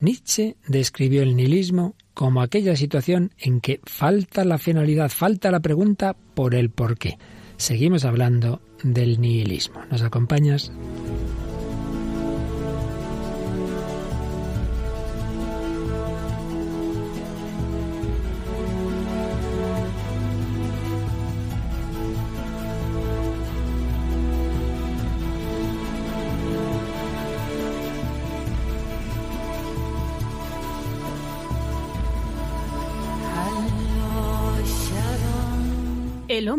Nietzsche describió el nihilismo como aquella situación en que falta la finalidad, falta la pregunta por el por qué. Seguimos hablando del nihilismo. ¿Nos acompañas?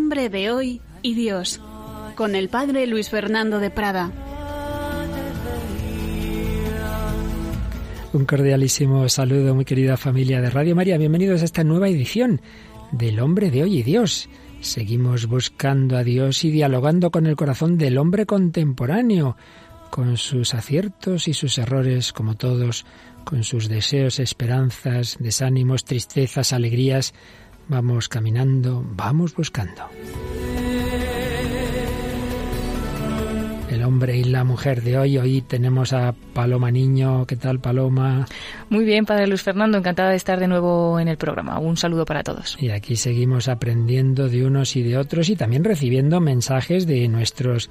Hombre de hoy y Dios, con el padre Luis Fernando de Prada. Un cordialísimo saludo, muy querida familia de Radio María. Bienvenidos a esta nueva edición del hombre de hoy y Dios. Seguimos buscando a Dios y dialogando con el corazón del hombre contemporáneo, con sus aciertos y sus errores, como todos, con sus deseos, esperanzas, desánimos, tristezas, alegrías, Vamos caminando, vamos buscando. El hombre y la mujer de hoy. Hoy tenemos a Paloma Niño. ¿Qué tal, Paloma? Muy bien, Padre Luis Fernando. Encantada de estar de nuevo en el programa. Un saludo para todos. Y aquí seguimos aprendiendo de unos y de otros y también recibiendo mensajes de nuestros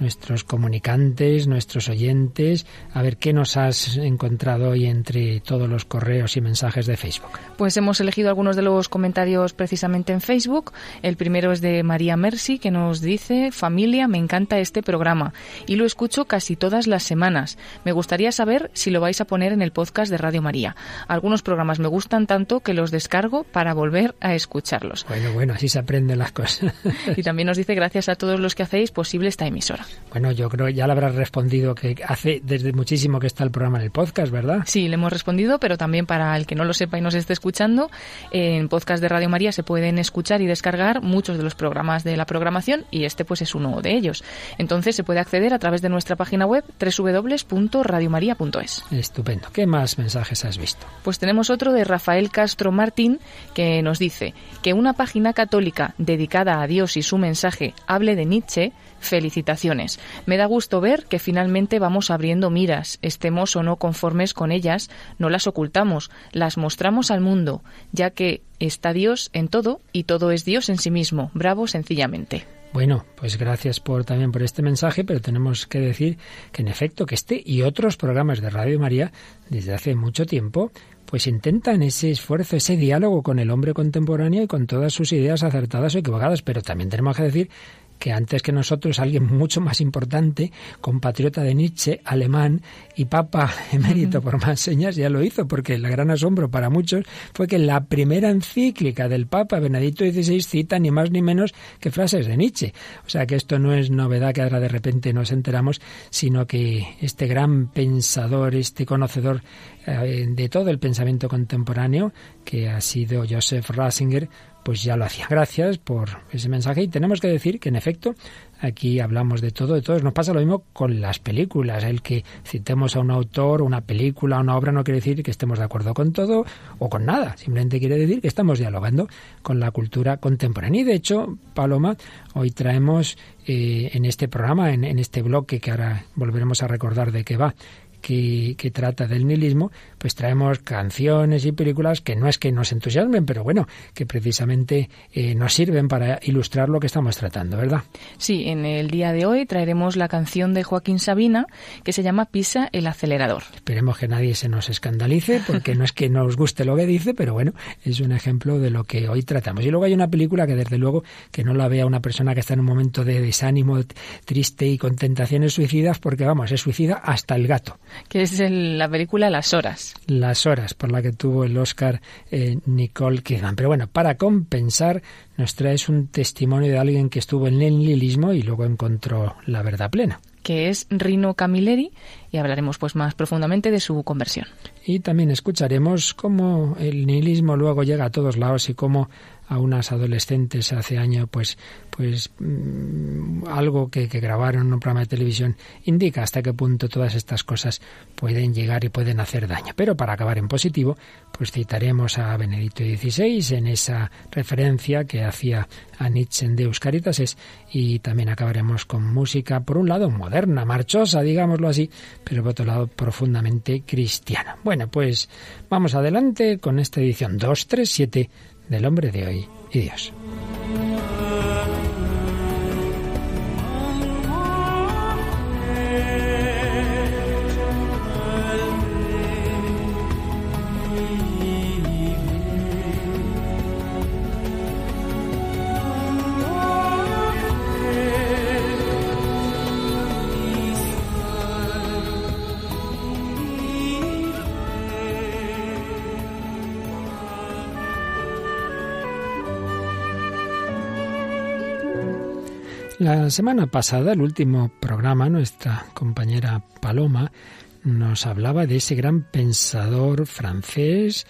nuestros comunicantes, nuestros oyentes. A ver qué nos has encontrado hoy entre todos los correos y mensajes de Facebook. Pues hemos elegido algunos de los comentarios precisamente en Facebook. El primero es de María Mercy que nos dice, familia, me encanta este programa y lo escucho casi todas las semanas. Me gustaría saber si lo vais a poner en el podcast de Radio María. Algunos programas me gustan tanto que los descargo para volver a escucharlos. Bueno, bueno, así se aprenden las cosas. y también nos dice gracias a todos los que hacéis posible esta emisora. Bueno, yo creo ya le habrás respondido que hace desde muchísimo que está el programa en el podcast, ¿verdad? Sí, le hemos respondido, pero también para el que no lo sepa y nos esté escuchando, en podcast de Radio María se pueden escuchar y descargar muchos de los programas de la programación y este pues es uno de ellos. Entonces se puede acceder a través de nuestra página web www.radiomaria.es. Estupendo. ¿Qué más mensajes has visto? Pues tenemos otro de Rafael Castro Martín que nos dice que una página católica dedicada a Dios y su mensaje hable de Nietzsche Felicitaciones. Me da gusto ver que finalmente vamos abriendo miras, estemos o no conformes con ellas, no las ocultamos, las mostramos al mundo, ya que está Dios en todo y todo es Dios en sí mismo. Bravo sencillamente. Bueno, pues gracias por también por este mensaje, pero tenemos que decir que en efecto que este y otros programas de Radio María desde hace mucho tiempo pues intentan ese esfuerzo, ese diálogo con el hombre contemporáneo y con todas sus ideas acertadas o equivocadas, pero también tenemos que decir que antes que nosotros alguien mucho más importante, compatriota de Nietzsche, alemán y papa emérito por más señas, ya lo hizo, porque el gran asombro para muchos fue que la primera encíclica del papa Benedicto XVI cita ni más ni menos que frases de Nietzsche. O sea que esto no es novedad que ahora de repente nos enteramos, sino que este gran pensador, este conocedor eh, de todo el pensamiento contemporáneo, que ha sido Joseph Ratzinger, pues ya lo hacía. Gracias por ese mensaje y tenemos que decir que en efecto aquí hablamos de todo, de todo. Nos pasa lo mismo con las películas. El que citemos a un autor, una película, una obra no quiere decir que estemos de acuerdo con todo o con nada. Simplemente quiere decir que estamos dialogando con la cultura contemporánea. Y de hecho, Paloma, hoy traemos eh, en este programa, en, en este bloque que ahora volveremos a recordar de qué va, que, trata del nihilismo, pues traemos canciones y películas que no es que nos entusiasmen, pero bueno, que precisamente eh, nos sirven para ilustrar lo que estamos tratando, ¿verdad? Sí, en el día de hoy traeremos la canción de Joaquín Sabina que se llama Pisa el acelerador. Esperemos que nadie se nos escandalice, porque no es que nos guste lo que dice, pero bueno, es un ejemplo de lo que hoy tratamos. Y luego hay una película que desde luego que no la vea una persona que está en un momento de desánimo, triste y con tentaciones suicidas, porque vamos, es suicida hasta el gato que es la película Las Horas. Las Horas, por la que tuvo el Oscar eh, Nicole Kidman. Pero bueno, para compensar, nos traes un testimonio de alguien que estuvo en el nihilismo y luego encontró la verdad plena que es Rino Camilleri, y hablaremos pues más profundamente de su conversión. Y también escucharemos cómo el nihilismo luego llega a todos lados y cómo a unas adolescentes hace año, pues, pues mm, algo que, que grabaron en un programa de televisión indica hasta qué punto todas estas cosas pueden llegar y pueden hacer daño. Pero para acabar en positivo, pues citaremos a Benedicto XVI en esa referencia que hacía a Nietzsche en Deus Caritas y también acabaremos con música, por un lado moderna, marchosa, digámoslo así, pero por otro lado profundamente cristiana. Bueno, pues vamos adelante con esta edición 237 del hombre de hoy y Dios. La semana pasada, el último programa, nuestra compañera Paloma nos hablaba de ese gran pensador francés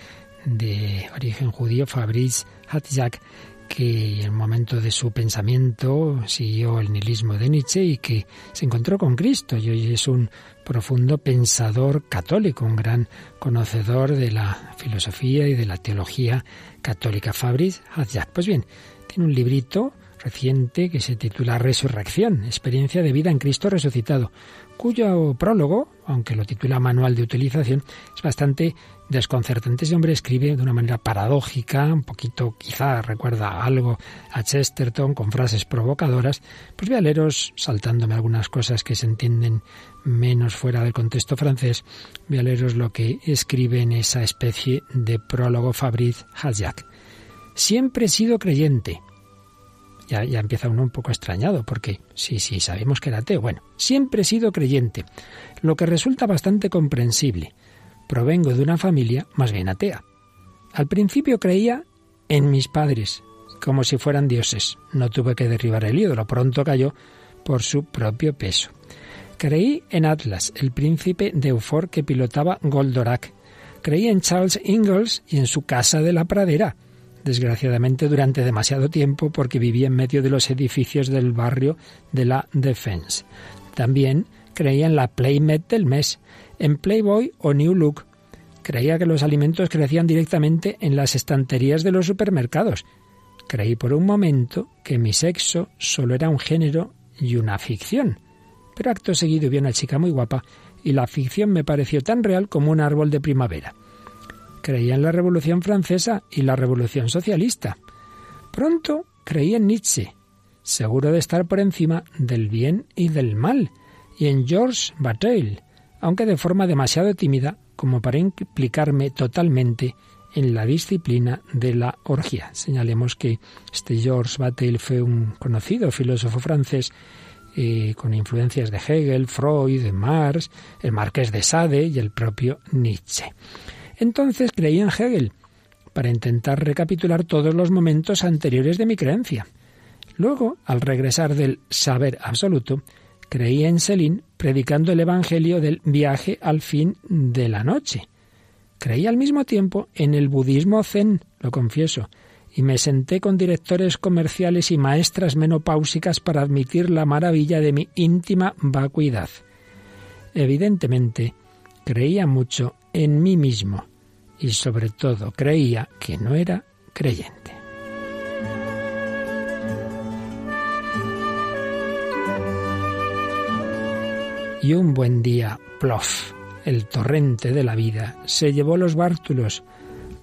de origen judío, Fabrice Hatzak, que en el momento de su pensamiento siguió el nihilismo de Nietzsche y que se encontró con Cristo y hoy es un profundo pensador católico, un gran conocedor de la filosofía y de la teología católica. Fabrice Hatzak. Pues bien, tiene un librito reciente que se titula Resurrección, experiencia de vida en Cristo resucitado, cuyo prólogo, aunque lo titula Manual de Utilización, es bastante desconcertante. Ese hombre escribe de una manera paradójica, un poquito quizá recuerda algo a Chesterton con frases provocadoras. Pues voy a leeros, saltándome algunas cosas que se entienden menos fuera del contexto francés, voy a leeros lo que escribe en esa especie de prólogo Fabrice Haziak. Siempre he sido creyente, ya, empieza uno un poco extrañado, porque sí, sí, sabemos que era ateo. Bueno, siempre he sido creyente, lo que resulta bastante comprensible. Provengo de una familia más bien atea. Al principio creía en mis padres, como si fueran dioses. No tuve que derribar el ídolo, pronto cayó por su propio peso. Creí en Atlas, el príncipe de Eufor que pilotaba Goldorak. Creí en Charles Ingalls y en su casa de la pradera desgraciadamente durante demasiado tiempo porque vivía en medio de los edificios del barrio de la Defense. También creía en la Playmate del mes, en Playboy o New Look. Creía que los alimentos crecían directamente en las estanterías de los supermercados. Creí por un momento que mi sexo solo era un género y una ficción. Pero acto seguido vi una chica muy guapa y la ficción me pareció tan real como un árbol de primavera creía en la Revolución Francesa y la Revolución Socialista. Pronto creía en Nietzsche, seguro de estar por encima del bien y del mal, y en Georges Bataille, aunque de forma demasiado tímida como para implicarme totalmente en la disciplina de la orgía. Señalemos que este Georges Bataille fue un conocido filósofo francés eh, con influencias de Hegel, Freud, de Marx, el Marqués de Sade y el propio Nietzsche. Entonces creí en Hegel, para intentar recapitular todos los momentos anteriores de mi creencia. Luego, al regresar del saber absoluto, creí en Selin predicando el Evangelio del viaje al fin de la noche. Creí al mismo tiempo en el budismo zen, lo confieso, y me senté con directores comerciales y maestras menopáusicas para admitir la maravilla de mi íntima vacuidad. Evidentemente, creía mucho en mí mismo y sobre todo creía que no era creyente. Y un buen día, plof, el torrente de la vida se llevó los bártulos.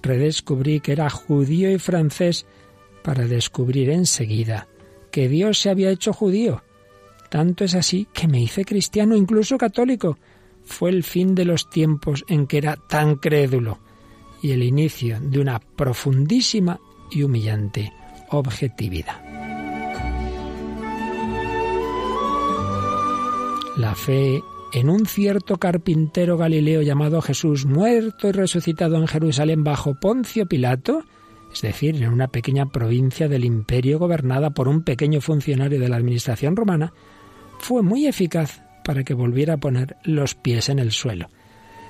Redescubrí que era judío y francés para descubrir enseguida que Dios se había hecho judío. Tanto es así que me hice cristiano, incluso católico. Fue el fin de los tiempos en que era tan crédulo y el inicio de una profundísima y humillante objetividad. La fe en un cierto carpintero galileo llamado Jesús, muerto y resucitado en Jerusalén bajo Poncio Pilato, es decir, en una pequeña provincia del imperio gobernada por un pequeño funcionario de la administración romana, fue muy eficaz para que volviera a poner los pies en el suelo.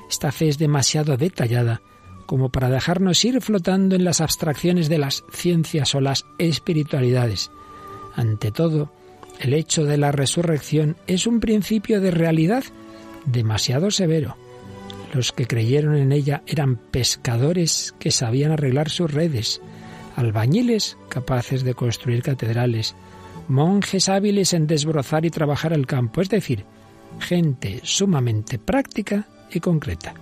Esta fe es demasiado detallada como para dejarnos ir flotando en las abstracciones de las ciencias o las espiritualidades. Ante todo, el hecho de la resurrección es un principio de realidad demasiado severo. Los que creyeron en ella eran pescadores que sabían arreglar sus redes, albañiles capaces de construir catedrales, monjes hábiles en desbrozar y trabajar el campo, es decir, gente sumamente práctica y concreta.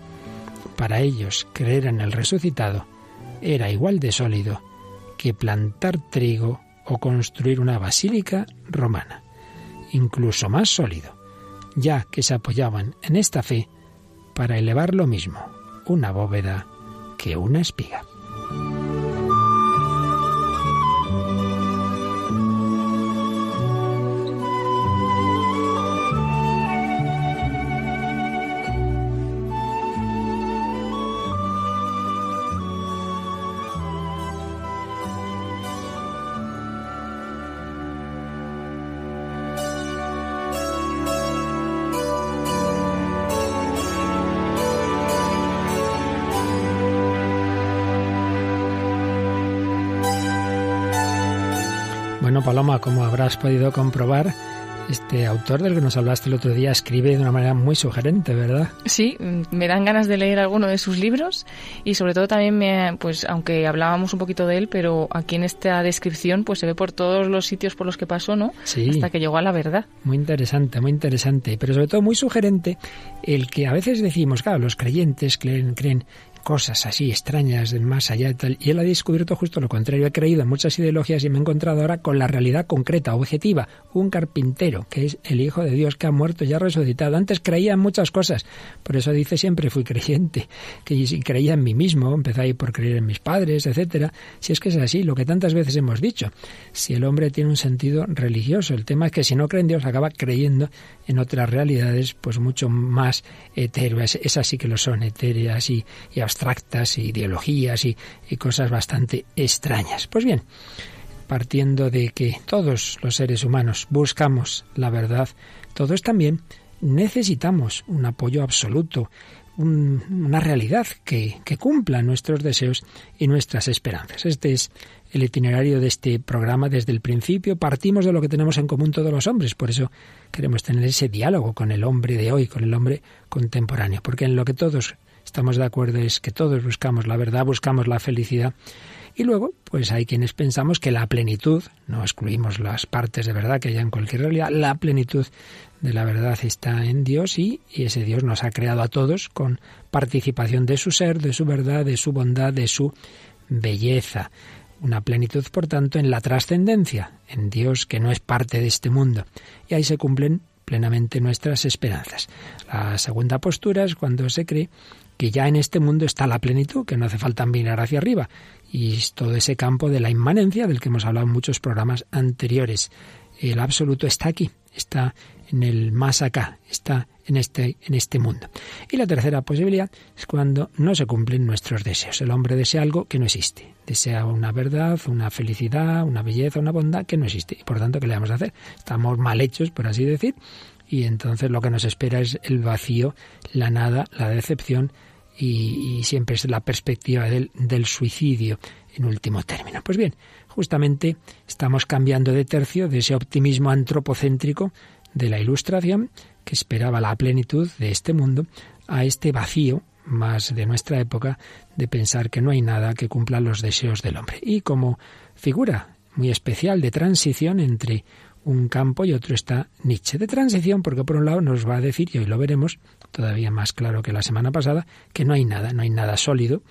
Para ellos, creer en el resucitado era igual de sólido que plantar trigo o construir una basílica romana, incluso más sólido, ya que se apoyaban en esta fe para elevar lo mismo una bóveda que una espiga. Paloma, como habrás podido comprobar, este autor del que nos hablaste el otro día escribe de una manera muy sugerente, ¿verdad? Sí, me dan ganas de leer alguno de sus libros y sobre todo también me, pues aunque hablábamos un poquito de él, pero aquí en esta descripción pues se ve por todos los sitios por los que pasó, ¿no? Sí. Hasta que llegó a la verdad. Muy interesante, muy interesante, pero sobre todo muy sugerente el que a veces decimos, claro, los creyentes creen, creen cosas así extrañas más allá y tal. Y él ha descubierto justo lo contrario. He creído en muchas ideologías y me he encontrado ahora con la realidad concreta, objetiva. Un carpintero, que es el Hijo de Dios que ha muerto y ha resucitado. Antes creía en muchas cosas. Por eso dice siempre fui creyente. Que creía en mí mismo, empecé ahí por creer en mis padres, etcétera. Si es que es así, lo que tantas veces hemos dicho. Si el hombre tiene un sentido religioso, el tema es que si no cree en Dios acaba creyendo en otras realidades, pues mucho más etéreas. Esas sí que lo son, etéreas y, y abstractas, ideologías y, y cosas bastante extrañas. Pues bien, partiendo de que todos los seres humanos buscamos la verdad, todos también necesitamos un apoyo absoluto, una realidad que, que, cumpla nuestros deseos y nuestras esperanzas. Este es el itinerario de este programa desde el principio. Partimos de lo que tenemos en común todos los hombres, por eso queremos tener ese diálogo con el hombre de hoy, con el hombre contemporáneo, porque en lo que todos estamos de acuerdo es que todos buscamos la verdad, buscamos la felicidad. Y luego, pues hay quienes pensamos que la plenitud, no excluimos las partes de verdad que haya en cualquier realidad, la plenitud de la verdad está en Dios y, y, ese Dios nos ha creado a todos con participación de su ser, de su verdad, de su bondad, de su belleza. Una plenitud, por tanto, en la trascendencia, en Dios que no es parte de este mundo. Y ahí se cumplen plenamente nuestras esperanzas. La segunda postura es cuando se cree que ya en este mundo está la plenitud, que no hace falta mirar hacia arriba. Y todo ese campo de la inmanencia del que hemos hablado en muchos programas anteriores. El absoluto está aquí, está en el más acá, está en este, en este mundo. Y la tercera posibilidad es cuando no se cumplen nuestros deseos. El hombre desea algo que no existe. Desea una verdad, una felicidad, una belleza, una bondad que no existe. Y por tanto, ¿qué le vamos a hacer? Estamos mal hechos, por así decir, y entonces lo que nos espera es el vacío, la nada, la decepción y, siempre es la perspectiva del, del suicidio en último término. Pues bien, justamente estamos cambiando de tercio de ese optimismo antropocéntrico de la Ilustración, que esperaba la plenitud de este mundo, a este vacío más de nuestra época de pensar que no hay nada que cumpla los deseos del hombre. Y como figura muy especial de transición entre un campo y otro está Nietzsche. De transición, porque por un lado nos va a decir, y hoy lo veremos todavía más claro que la semana pasada, que no hay nada, no hay nada sólido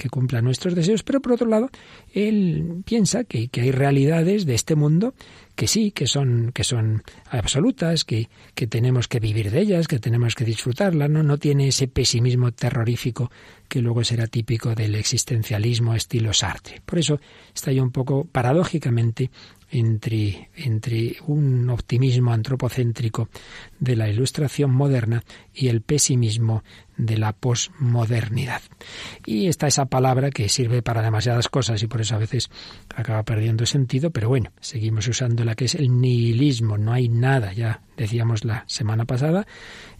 que cumpla nuestros deseos, pero por otro lado, él piensa que, que hay realidades de este mundo que sí, que son, que son absolutas, que, que tenemos que vivir de ellas, que tenemos que disfrutarlas, ¿no? No tiene ese pesimismo terrorífico que luego será típico del existencialismo estilo Sartre. Por eso está yo un poco paradójicamente entre, entre un optimismo antropocéntrico de la ilustración moderna y el pesimismo de la posmodernidad. Y está esa palabra que sirve para demasiadas cosas y por eso a veces acaba perdiendo sentido, pero bueno, seguimos usándola que es el nihilismo, no hay nada, ya decíamos la semana pasada,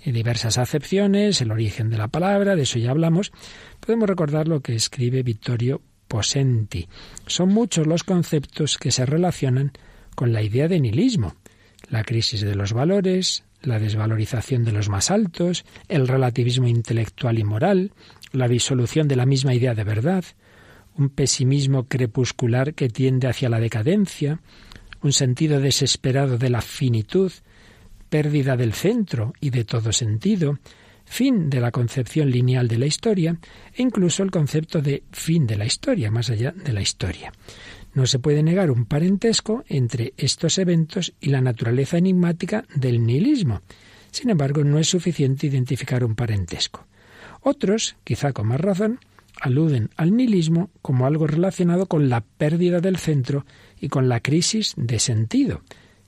diversas acepciones, el origen de la palabra, de eso ya hablamos. Podemos recordar lo que escribe Vittorio Posenti. Son muchos los conceptos que se relacionan con la idea de nihilismo. La crisis de los valores, la desvalorización de los más altos, el relativismo intelectual y moral, la disolución de la misma idea de verdad, un pesimismo crepuscular que tiende hacia la decadencia, un sentido desesperado de la finitud, pérdida del centro y de todo sentido, fin de la concepción lineal de la historia e incluso el concepto de fin de la historia, más allá de la historia. No se puede negar un parentesco entre estos eventos y la naturaleza enigmática del nihilismo. Sin embargo, no es suficiente identificar un parentesco. Otros, quizá con más razón, aluden al nihilismo como algo relacionado con la pérdida del centro y con la crisis de sentido,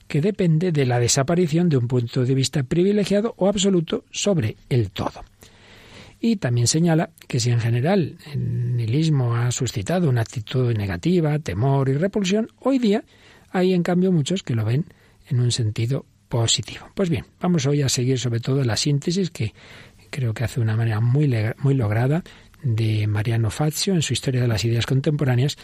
que depende de la desaparición de un punto de vista privilegiado o absoluto sobre el todo. Y también señala que si en general el nihilismo ha suscitado una actitud negativa, temor y repulsión, hoy día hay en cambio muchos que lo ven en un sentido positivo. Pues bien, vamos hoy a seguir sobre todo la síntesis que creo que hace de una manera muy, muy lograda de Mariano Fazio en su Historia de las Ideas Contemporáneas.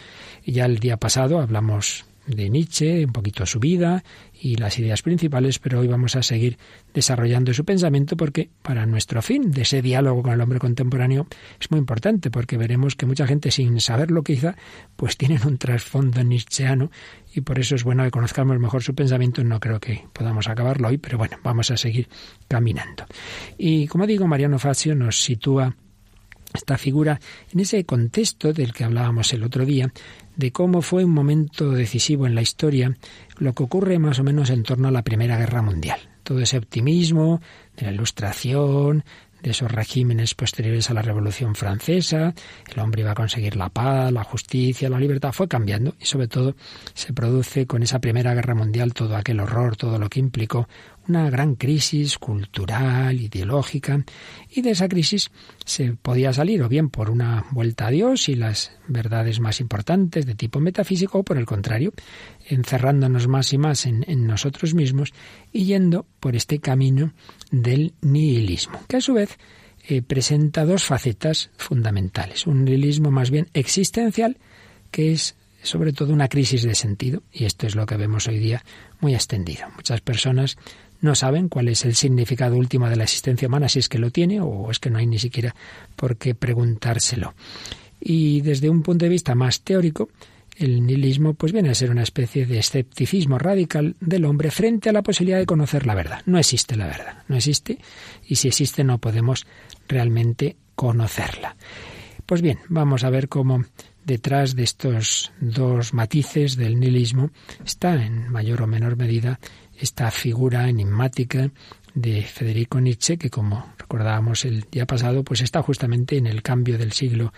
Ya el día pasado hablamos de Nietzsche, un poquito su vida y las ideas principales, pero hoy vamos a seguir desarrollando su pensamiento porque para nuestro fin de ese diálogo con el hombre contemporáneo es muy importante porque veremos que mucha gente sin saberlo quizá pues tienen un trasfondo nietzscheano y por eso es bueno que conozcamos mejor su pensamiento. No creo que podamos acabarlo hoy, pero bueno, vamos a seguir caminando. Y como digo, Mariano Facio nos sitúa esta figura en ese contexto del que hablábamos el otro día, de cómo fue un momento decisivo en la historia lo que ocurre más o menos en torno a la Primera Guerra Mundial. Todo ese optimismo de la Ilustración, de esos regímenes posteriores a la Revolución Francesa, el hombre iba a conseguir la paz, la justicia, la libertad, fue cambiando y sobre todo se produce con esa Primera Guerra Mundial todo aquel horror, todo lo que implicó una gran crisis cultural, ideológica, y de esa crisis se podía salir o bien por una vuelta a Dios y las verdades más importantes de tipo metafísico, o por el contrario, encerrándonos más y más en, nosotros mismos y yendo por este camino del nihilismo, que a su vez eh, presenta dos facetas fundamentales. Un nihilismo más bien existencial, que es sobre todo una crisis de sentido, y esto es lo que vemos hoy día muy extendido. Muchas personas no saben cuál es el significado último de la existencia humana, si es que lo tiene o es que no hay ni siquiera por qué preguntárselo. Y desde un punto de vista más teórico, el nihilismo pues viene a ser una especie de escepticismo radical del hombre frente a la posibilidad de conocer la verdad. No existe la verdad, no existe y si existe no podemos realmente conocerla. Pues bien, vamos a ver cómo detrás de estos dos matices del nihilismo está en mayor o menor medida esta figura enigmática de Federico Nietzsche, que como recordábamos el día pasado, pues está justamente en el cambio del siglo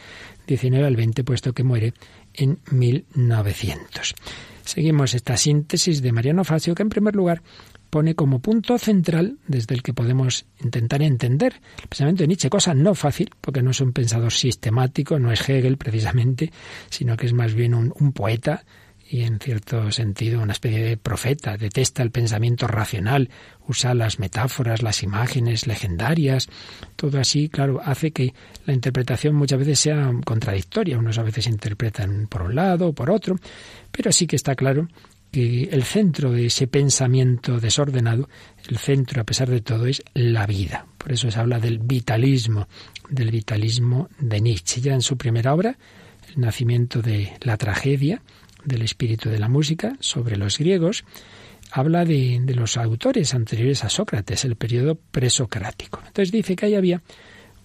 XIX al XX, puesto que muere en 1900. Seguimos esta síntesis de Mariano Facio, que en primer lugar pone como punto central desde el que podemos intentar entender el pensamiento de Nietzsche, cosa no fácil, porque no es un pensador sistemático, no es Hegel precisamente, sino que es más bien un, un poeta y en cierto sentido una especie de profeta, detesta el pensamiento racional, usa las metáforas, las imágenes legendarias, todo así, claro, hace que la interpretación muchas veces sea contradictoria, unos a veces interpretan por un lado o por otro, pero sí que está claro que el centro de ese pensamiento desordenado, el centro a pesar de todo es la vida. Por eso se habla del vitalismo, del vitalismo de Nietzsche. Ya en su primera obra, El nacimiento de la tragedia, del espíritu de la música sobre los griegos, habla de, los autores anteriores a Sócrates, el periodo presocrático. Entonces dice que ahí había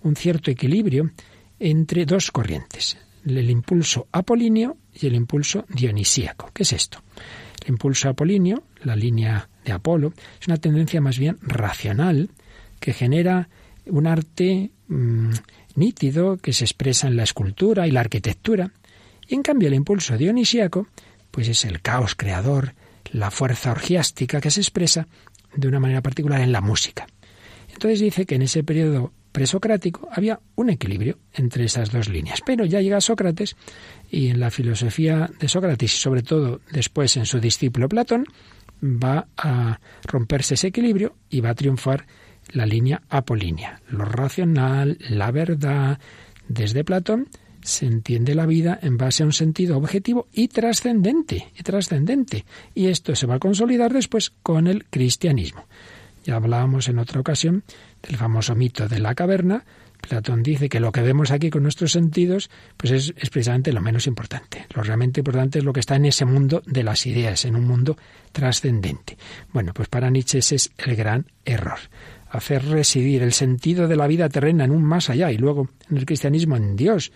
un cierto equilibrio entre dos corrientes, el impulso apolíneo y el impulso dionisíaco. ¿Qué es esto? El impulso apolíneo, la línea de Apolo, es una tendencia más bien racional que genera un arte mm, nítido que se expresa en la escultura y la arquitectura, y en cambio el impulso dionisíaco, pues es el caos creador, la fuerza orgiástica que se expresa de una manera particular en la música. Entonces dice que en ese periodo presocrático había un equilibrio entre esas dos líneas. Pero ya llega Sócrates y en la filosofía de Sócrates y sobre todo después en su discípulo Platón, va a romperse ese equilibrio y va a triunfar la línea apolínea. Lo racional, la verdad, desde Platón se entiende la vida en base a un sentido objetivo y trascendente, y trascendente. Y esto se va a consolidar después con el cristianismo. Ya hablábamos en otra ocasión del famoso mito de la caverna. Platón dice que lo que vemos aquí con nuestros sentidos, pues es, es, precisamente lo menos importante. Lo realmente importante es lo que está en ese mundo de las ideas, en un mundo trascendente. Bueno, pues para Nietzsche ese es el gran error hacer residir el sentido de la vida terrena en un más allá y luego en el cristianismo en Dios,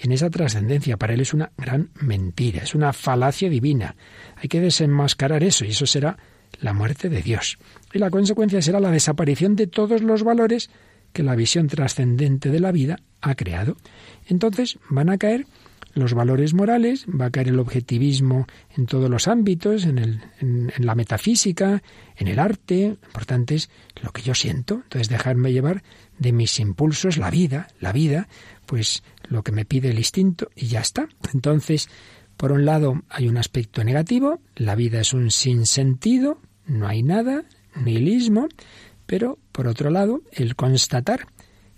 en esa trascendencia. Para él es una gran mentira, es una falacia divina. Hay que desenmascarar eso y eso será la muerte de Dios. Y la consecuencia será la desaparición de todos los valores que la visión trascendente de la vida ha creado. Entonces van a caer los valores morales, va a caer el objetivismo en todos los ámbitos, en, el, en, la metafísica, en el arte. Lo importante es lo que yo siento. Entonces dejarme llevar de mis impulsos, la vida, la vida, pues lo que me pide el instinto y ya está. Entonces, por un lado hay un aspecto negativo, la vida es un sinsentido, no hay nada, nihilismo, pero por otro lado, el constatar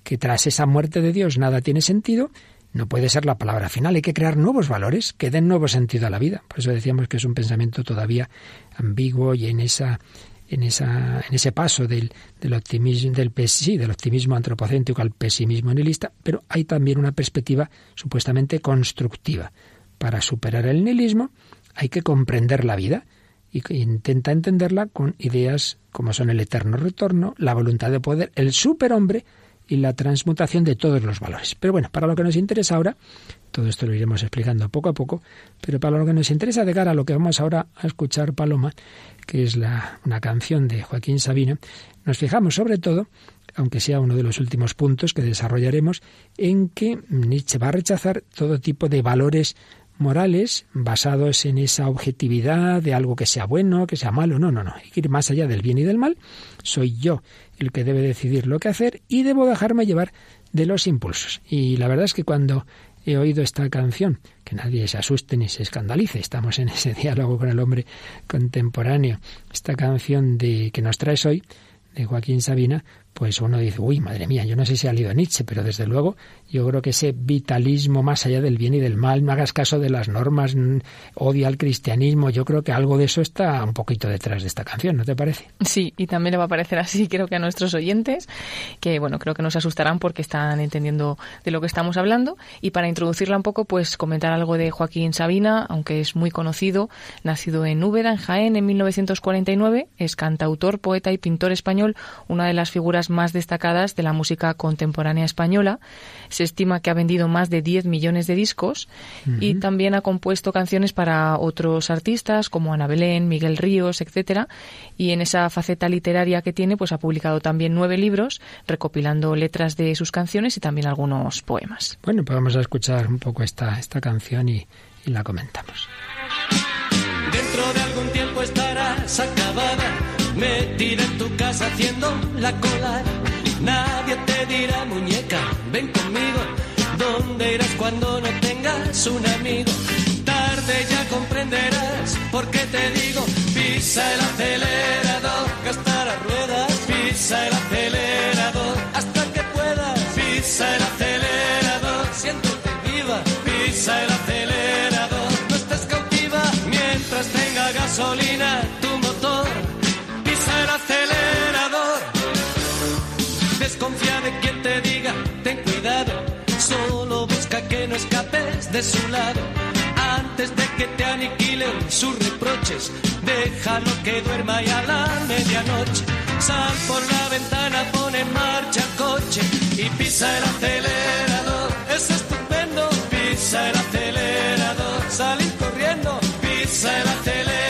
que tras esa muerte de Dios nada tiene sentido, no puede ser la palabra final. Hay que crear nuevos valores que den nuevo sentido a la vida. Por eso decíamos que es un pensamiento todavía ambiguo y en esa en, esa, en ese paso del, del optimismo del, sí, del optimismo antropocéntrico al pesimismo nihilista, pero hay también una perspectiva supuestamente constructiva. Para superar el nihilismo hay que comprender la vida y intenta entenderla con ideas como son el eterno retorno, la voluntad de poder, el superhombre y la transmutación de todos los valores. Pero bueno, para lo que nos interesa ahora, todo esto lo iremos explicando poco a poco, pero para lo que nos interesa de cara a lo que vamos ahora a escuchar, Paloma, que es la, una canción de Joaquín Sabina, nos fijamos sobre todo, aunque sea uno de los últimos puntos que desarrollaremos, en que Nietzsche va a rechazar todo tipo de valores morales basados en esa objetividad de algo que sea bueno, que sea malo. No, no, no. Hay que ir más allá del bien y del mal. Soy yo el que debe decidir lo que hacer y debo dejarme llevar de los impulsos. Y la verdad es que cuando he oído esta canción, que nadie se asuste ni se escandalice, estamos en ese diálogo con el hombre contemporáneo, esta canción de que nos traes hoy, de Joaquín Sabina, pues uno dice, uy, madre mía, yo no sé si ha leído Nietzsche, pero desde luego yo creo que ese vitalismo más allá del bien y del mal, no hagas caso de las normas, odia al cristianismo, yo creo que algo de eso está un poquito detrás de esta canción, ¿no te parece? Sí, y también le va a parecer así, creo que a nuestros oyentes, que bueno, creo que nos asustarán porque están entendiendo de lo que estamos hablando. Y para introducirla un poco, pues comentar algo de Joaquín Sabina, aunque es muy conocido, nacido en Úbeda, en Jaén, en 1949, es cantautor, poeta y pintor español, una de las figuras más destacadas de la música contemporánea española. Se estima que ha vendido más de 10 millones de discos y también ha compuesto canciones para otros artistas como Ana Belén, Miguel Ríos, etcétera. Y en esa faceta literaria que tiene, pues ha publicado también nueve libros recopilando letras de sus canciones y también algunos poemas. Bueno, pues vamos a escuchar un poco esta, esta canción y, y la comentamos. Dentro de algún tiempo estarás acabada metida en tu casa haciendo la cola. Nadie te dirá, muñeca, ven conmigo. ¿Dónde irás cuando no tengas un amigo? Tarde ya comprenderás por qué te digo, pisa el acelerador, gasta las ruedas, pisa el acelerador, hasta que puedas, pisa el acelerador, siéntete viva, pisa el acelerador, no estés cautiva mientras tenga gasolina Desconfía de quien te diga, ten cuidado. Solo busca que no escapes de su lado. Antes de que te aniquilen sus reproches, déjalo que duerma y a la medianoche. Sal por la ventana, pone en marcha el coche y pisa el acelerador. Es estupendo, pisa el acelerador. Salir corriendo, pisa el acelerador.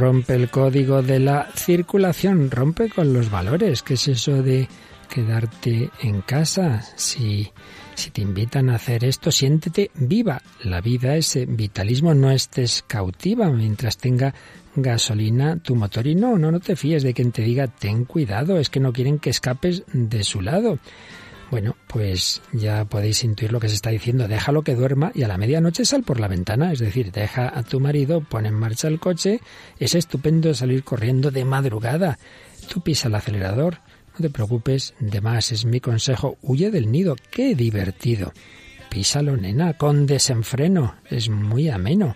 Rompe el código de la circulación, rompe con los valores. ¿Qué es eso de quedarte en casa? Si, si te invitan a hacer esto, siéntete viva. La vida, ese vitalismo, no estés cautiva mientras tenga gasolina tu motor. Y no, no, no te fíes de quien te diga ten cuidado, es que no quieren que escapes de su lado. Bueno, pues ya podéis intuir lo que se está diciendo. Déjalo que duerma y a la medianoche sal por la ventana. Es decir, deja a tu marido, pone en marcha el coche. Es estupendo salir corriendo de madrugada. Tú pisa el acelerador. No te preocupes de más, es mi consejo. Huye del nido. ¡Qué divertido! Písalo, nena, con desenfreno. Es muy ameno.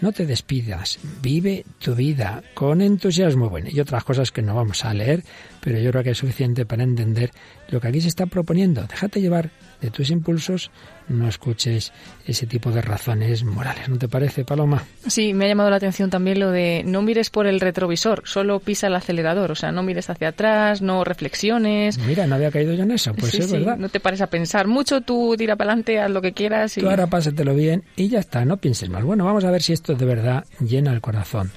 No te despidas, vive tu vida con entusiasmo. Bueno, y otras cosas que no vamos a leer, pero yo creo que es suficiente para entender lo que aquí se está proponiendo. Déjate llevar de tus impulsos, no escuches ese tipo de razones morales. ¿No te parece, Paloma? Sí, me ha llamado la atención también lo de no mires por el retrovisor, solo pisa el acelerador, o sea, no mires hacia atrás, no reflexiones. Mira, no había caído yo en eso, pues es verdad. No te pares a pensar mucho, tú tira para adelante, haz lo que quieras. Y... Tú ahora pásatelo bien y ya está, no pienses más. Bueno, vamos a ver si esto de verdad llena el corazón.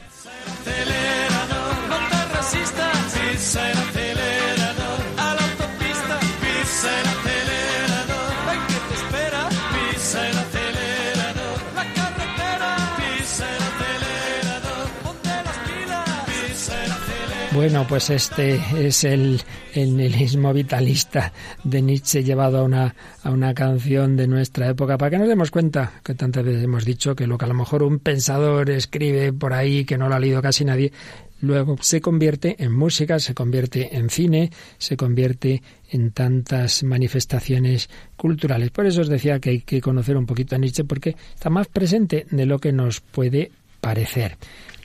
Bueno, pues este es el, el nihilismo vitalista de Nietzsche llevado a una, a una canción de nuestra época, para que nos demos cuenta que tantas veces hemos dicho que lo que a lo mejor un pensador escribe por ahí, que no lo ha leído casi nadie, luego se convierte en música, se convierte en cine, se convierte en tantas manifestaciones culturales. Por eso os decía que hay que conocer un poquito a Nietzsche porque está más presente de lo que nos puede parecer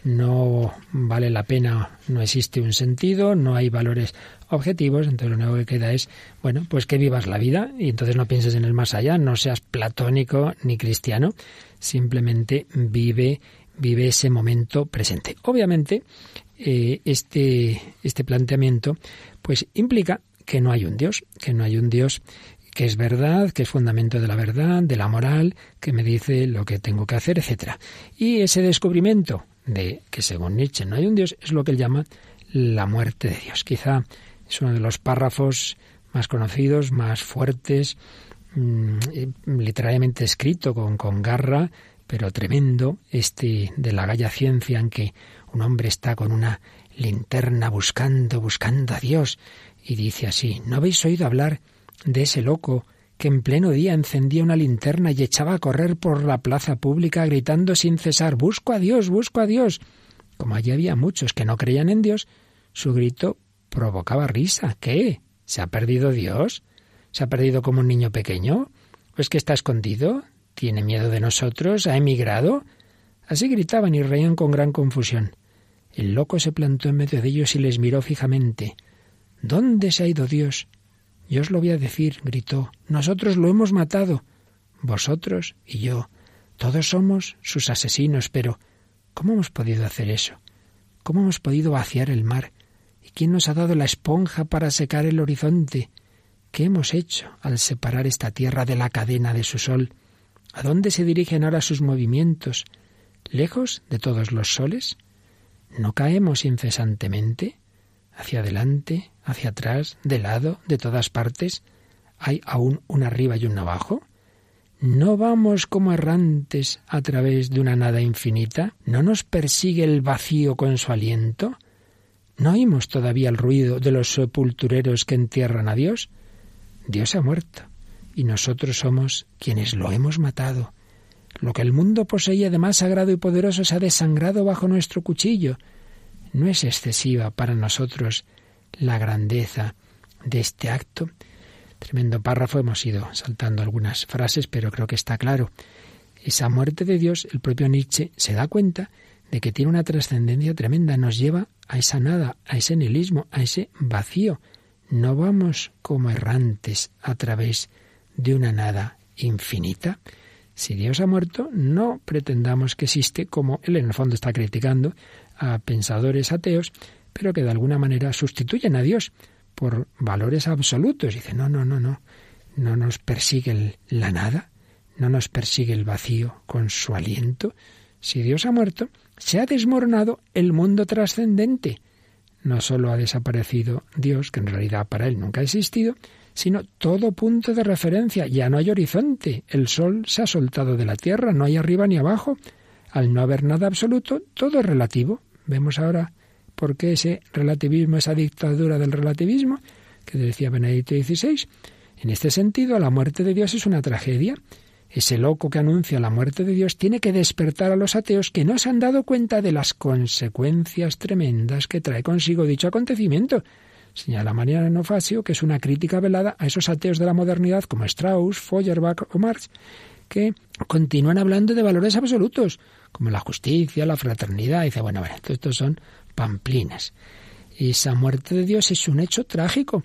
no vale la pena, no existe un sentido, no hay valores objetivos, entonces lo único que queda es, bueno, pues que vivas la vida y entonces no pienses en el más allá, no seas platónico ni cristiano, simplemente vive, vive ese momento presente. Obviamente, eh, este, este planteamiento pues implica que no hay un Dios, que no hay un Dios que es verdad, que es fundamento de la verdad, de la moral, que me dice lo que tengo que hacer, etcétera. Y ese descubrimiento de que según Nietzsche no hay un Dios, es lo que él llama la muerte de Dios. Quizá es uno de los párrafos más conocidos, más fuertes, mm, literalmente escrito con, con garra, pero tremendo, este de la galla ciencia en que un hombre está con una linterna buscando, buscando a Dios, y dice así, ¿no habéis oído hablar de ese loco que en pleno día encendía una linterna y echaba a correr por la plaza pública gritando sin cesar Busco a Dios, busco a Dios. Como allí había muchos que no creían en Dios, su grito provocaba risa. ¿Qué? ¿Se ha perdido Dios? ¿Se ha perdido como un niño pequeño? ¿O es que está escondido? ¿Tiene miedo de nosotros? ¿Ha emigrado? Así gritaban y reían con gran confusión. El loco se plantó en medio de ellos y les miró fijamente. ¿Dónde se ha ido Dios? Yo os lo voy a decir, gritó. Nosotros lo hemos matado. Vosotros y yo. Todos somos sus asesinos, pero ¿cómo hemos podido hacer eso? ¿Cómo hemos podido vaciar el mar? ¿Y quién nos ha dado la esponja para secar el horizonte? ¿Qué hemos hecho al separar esta tierra de la cadena de su sol? ¿A dónde se dirigen ahora sus movimientos? ¿Lejos de todos los soles? ¿No caemos incesantemente? hacia adelante, hacia atrás, de lado, de todas partes. ¿Hay aún un arriba y un abajo? ¿No vamos como errantes a través de una nada infinita? ¿No nos persigue el vacío con su aliento? ¿No oímos todavía el ruido de los sepultureros que entierran a Dios? Dios ha muerto, y nosotros somos quienes lo hemos matado. Lo que el mundo poseía de más sagrado y poderoso se ha desangrado bajo nuestro cuchillo. ¿No es excesiva para nosotros la grandeza de este acto? Tremendo párrafo, hemos ido saltando algunas frases, pero creo que está claro. Esa muerte de Dios, el propio Nietzsche se da cuenta de que tiene una trascendencia tremenda, nos lleva a esa nada, a ese nihilismo, a ese vacío. No vamos como errantes a través de una nada infinita. Si Dios ha muerto, no pretendamos que existe como él en el fondo está criticando a pensadores ateos, pero que de alguna manera sustituyen a Dios por valores absolutos. Dice, no, no, no, no, no nos persigue la nada, no nos persigue el vacío con su aliento. Si Dios ha muerto, se ha desmoronado el mundo trascendente. No solo ha desaparecido Dios, que en realidad para él nunca ha existido, sino todo punto de referencia. Ya no hay horizonte. El sol se ha soltado de la tierra, no hay arriba ni abajo. Al no haber nada absoluto, todo es relativo. Vemos ahora por qué ese relativismo, esa dictadura del relativismo, que decía Benedicto XVI. En este sentido, la muerte de Dios es una tragedia. Ese loco que anuncia la muerte de Dios tiene que despertar a los ateos que no se han dado cuenta de las consecuencias tremendas que trae consigo dicho acontecimiento. Señala Mariano Nofasio que es una crítica velada a esos ateos de la modernidad como Strauss, Feuerbach o Marx, que continúan hablando de valores absolutos, como la justicia, la fraternidad. Dice, bueno, bueno, estos son pamplinas. Esa muerte de Dios es un hecho trágico,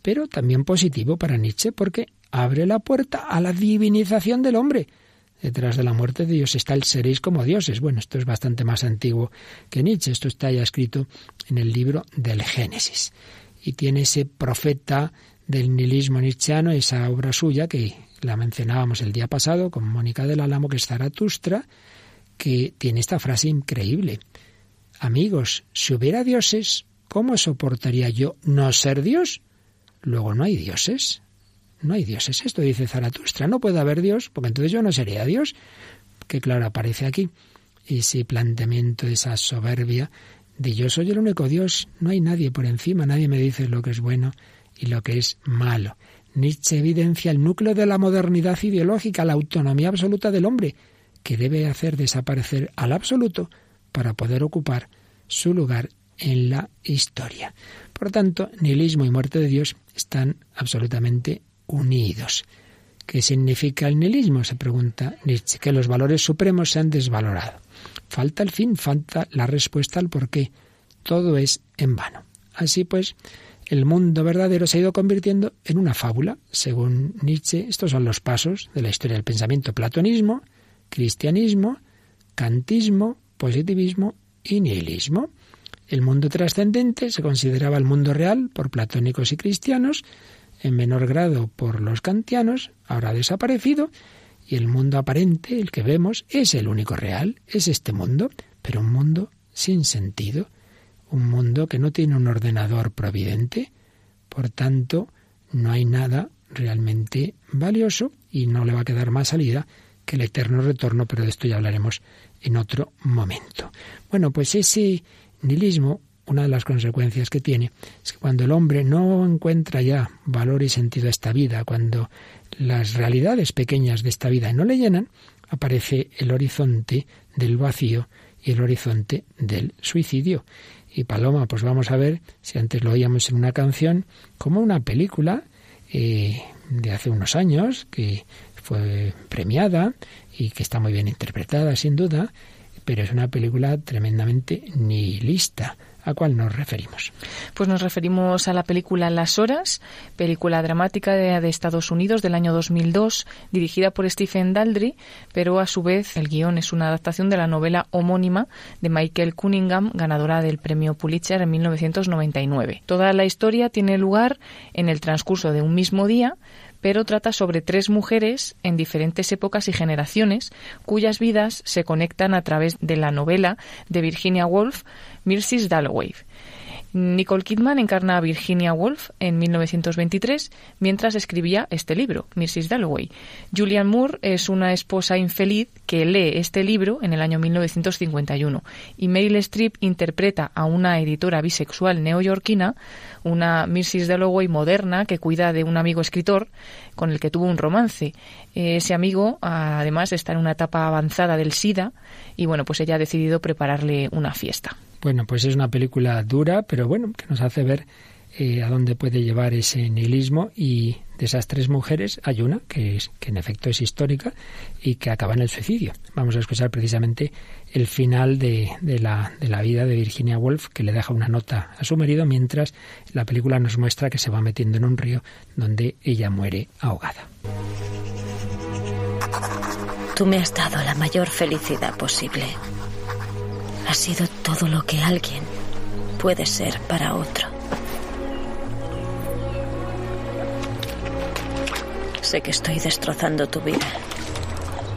pero también positivo para Nietzsche porque abre la puerta a la divinización del hombre. Detrás de la muerte de Dios está el seréis como dioses. Bueno, esto es bastante más antiguo que Nietzsche. Esto está ya escrito en el libro del Génesis. Y tiene ese profeta del nihilismo nietzscheano, esa obra suya que la mencionábamos el día pasado con Mónica del Álamo, que es Zaratustra, que tiene esta frase increíble. Amigos, si hubiera dioses, ¿cómo soportaría yo no ser Dios? Luego no hay dioses. No hay dioses. Esto dice Zaratustra. No puede haber Dios, porque entonces yo no sería Dios. Que claro, aparece aquí ese planteamiento, esa soberbia de yo soy el único Dios, no hay nadie por encima, nadie me dice lo que es bueno y lo que es malo. Nietzsche evidencia el núcleo de la modernidad ideológica, la autonomía absoluta del hombre, que debe hacer desaparecer al absoluto para poder ocupar su lugar en la historia. Por tanto, nihilismo y muerte de Dios están absolutamente unidos. ¿Qué significa el nihilismo? Se pregunta Nietzsche, que los valores supremos se han desvalorado. Falta el fin, falta la respuesta al por qué. Todo es en vano. Así pues, el mundo verdadero se ha ido convirtiendo en una fábula. Según Nietzsche, estos son los pasos de la historia del pensamiento. Platonismo, cristianismo, kantismo, positivismo y nihilismo. El mundo trascendente se consideraba el mundo real por platónicos y cristianos, en menor grado por los kantianos, ahora desaparecido, y el mundo aparente, el que vemos, es el único real, es este mundo, pero un mundo sin sentido, un mundo que no tiene un ordenador providente, por tanto, no hay nada realmente valioso y no le va a quedar más salida que el eterno retorno, pero de esto ya hablaremos en otro momento. Bueno, pues ese nihilismo, una de las consecuencias que tiene, es que cuando el hombre no encuentra ya valor y sentido a esta vida, cuando las realidades pequeñas de esta vida no le llenan, aparece el horizonte del vacío y el horizonte del suicidio. Y Paloma, pues vamos a ver, si antes lo oíamos en una canción, como una película eh, de hace unos años, que fue premiada y que está muy bien interpretada, sin duda, pero es una película tremendamente nihilista. ¿A cuál nos referimos? Pues nos referimos a la película Las Horas, película dramática de, Estados Unidos del año 2002, dirigida por Stephen Daldry, pero a su vez el guion es una adaptación de la novela homónima de Michael Cunningham, ganadora del premio Pulitzer en 1999. Toda la historia tiene lugar en el transcurso de un mismo día, pero trata sobre tres mujeres en diferentes épocas y generaciones cuyas vidas se conectan a través de la novela de Virginia Woolf, Mrs. Dalloway. Nicole Kidman encarna a Virginia Woolf en 1923 mientras escribía este libro, Mrs. Dalloway. Julianne Moore es una esposa infeliz que lee este libro en el año 1951 y Meryl Streep interpreta a una editora bisexual neoyorquina, una Mrs. Dalloway moderna que cuida de un amigo escritor con el que tuvo un romance. Ese amigo, además, está en una etapa avanzada del SIDA y bueno, pues ella ha decidido prepararle una fiesta. Bueno, pues es una película dura, pero bueno, que nos hace ver eh, a dónde puede llevar ese nihilismo y de esas tres mujeres hay una que, es, que en efecto es histórica y que acaba en el suicidio. Vamos a escuchar precisamente el final de, de, la, de la vida de Virginia Woolf que le deja una nota a su marido mientras la película nos muestra que se va metiendo en un río donde ella muere ahogada. Tú me has dado la mayor felicidad posible ha sido todo lo que alguien puede ser para otro. Sé que estoy destrozando tu vida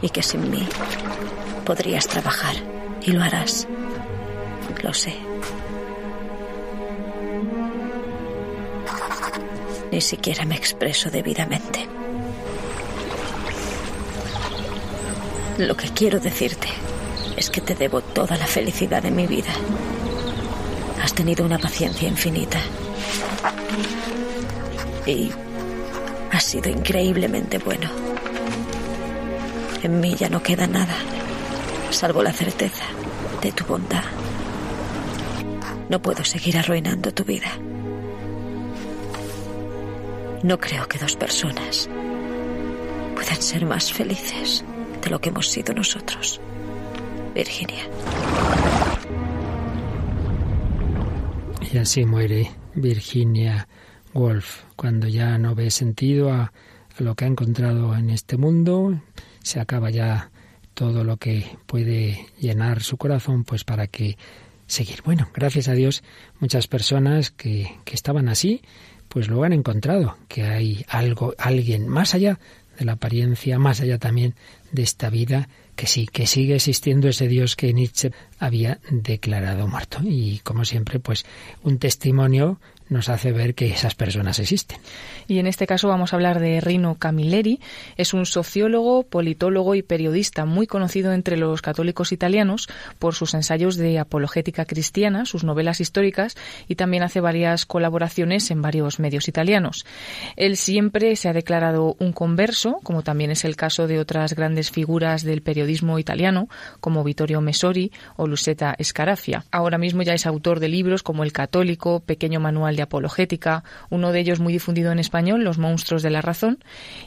y que sin mí podrías trabajar y lo harás Lo sé. Ni siquiera me expreso debidamente. Lo que quiero decirte es que te debo toda la felicidad de mi vida. Has tenido una paciencia infinita. Y has sido increíblemente bueno. En mí ya no queda nada, salvo la certeza de tu bondad. No puedo seguir arruinando tu vida. No creo que dos personas puedan ser más felices de lo que hemos sido nosotros. Virginia. Y así muere Virginia Woolf, cuando ya no ve sentido a, lo que ha encontrado en este mundo, se acaba ya todo lo que puede llenar su corazón, pues para que seguir. Bueno, gracias a Dios, muchas personas que, que estaban así, pues lo han encontrado, que hay algo, alguien más allá de la apariencia, más allá también de esta vida, que sí, que sigue existiendo ese Dios que Nietzsche había declarado muerto. Y como siempre, pues un testimonio nos hace ver que esas personas existen. Y en este caso vamos a hablar de Rino Camilleri. Es un sociólogo, politólogo y periodista muy conocido entre los católicos italianos por sus ensayos de apologética cristiana, sus novelas históricas y también hace varias colaboraciones en varios medios italianos. Él siempre se ha declarado un converso, como también es el caso de otras grandes figuras del periodismo italiano, como Vittorio Messori o Lucetta Scarafia. Ahora mismo ya es autor de libros como El Católico, Pequeño Manual de Apologética, uno de ellos muy difundido en español, Los monstruos de la razón,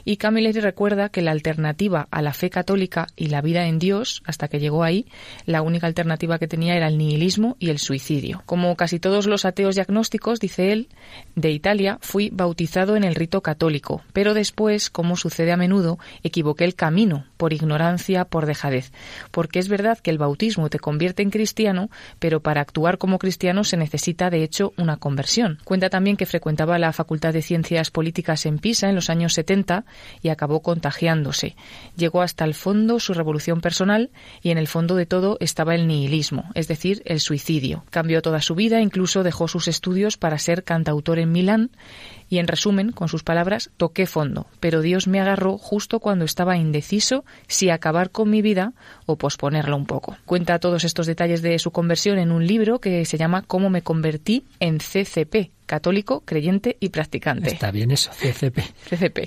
y Camilleri recuerda que la alternativa a la fe católica y la vida en Dios, hasta que llegó ahí, la única alternativa que tenía era el nihilismo y el suicidio. Como casi todos los ateos y agnósticos, dice él, de Italia fui bautizado en el rito católico, pero después, como sucede a menudo, equivoqué el camino, por ignorancia, por dejadez, porque es verdad que el bautismo te convierte en cristiano, pero para actuar como cristiano se necesita de hecho una conversión. Cuenta también que frecuentaba la Facultad de Ciencias Políticas en Pisa en los años 70 y acabó contagiándose. Llegó hasta el fondo su revolución personal y en el fondo de todo estaba el nihilismo, es decir, el suicidio. Cambió toda su vida, incluso dejó sus estudios para ser cantautor en Milán y en resumen, con sus palabras, toqué fondo, pero Dios me agarró justo cuando estaba indeciso si acabar con mi vida o posponerla un poco. Cuenta todos estos detalles de su conversión en un libro que se llama Cómo me convertí en CCP, católico, creyente y practicante. Está bien eso, CCP. CCP.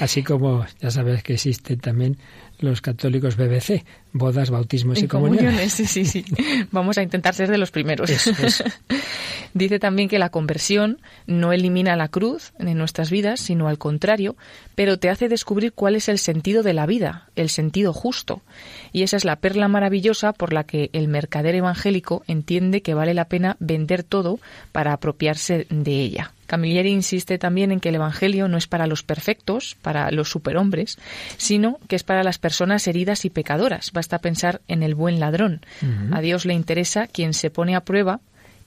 Así como ya sabes que existen también los católicos BBC, bodas, bautismos y, comuniones. comuniones, sí, sí, sí. Vamos a intentar ser de los primeros. Eso, eso. Dice también que la conversión no elimina la cruz en nuestras vidas, sino al contrario, pero te hace descubrir cuál es el sentido de la vida, el sentido justo. Y esa es la perla maravillosa por la que el mercader evangélico entiende que vale la pena vender todo para apropiarse de ella. Camilleri insiste también en que el Evangelio no es para los perfectos, para los superhombres, sino que es para las personas heridas y pecadoras. Basta pensar en el buen ladrón. A Dios le interesa quien se pone a prueba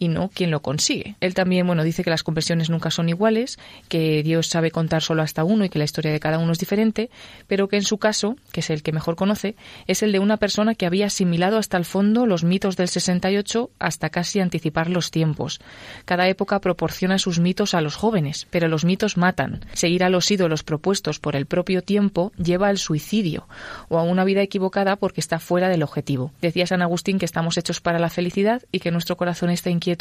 y no quien lo consigue. Él también, bueno, dice que las conversiones nunca son iguales, que Dios sabe contar solo hasta uno y que la historia de cada uno es diferente, pero que en su caso, que es el que mejor conoce, es el de una persona que había asimilado hasta el fondo los mitos del 68 hasta casi anticipar los tiempos. Cada época proporciona sus mitos a los jóvenes, pero los mitos matan. Seguir a los ídolos propuestos por el propio tiempo lleva al suicidio o a una vida equivocada porque está fuera del objetivo. Decía San Agustín que estamos hechos para la felicidad y que nuestro corazón está inquieto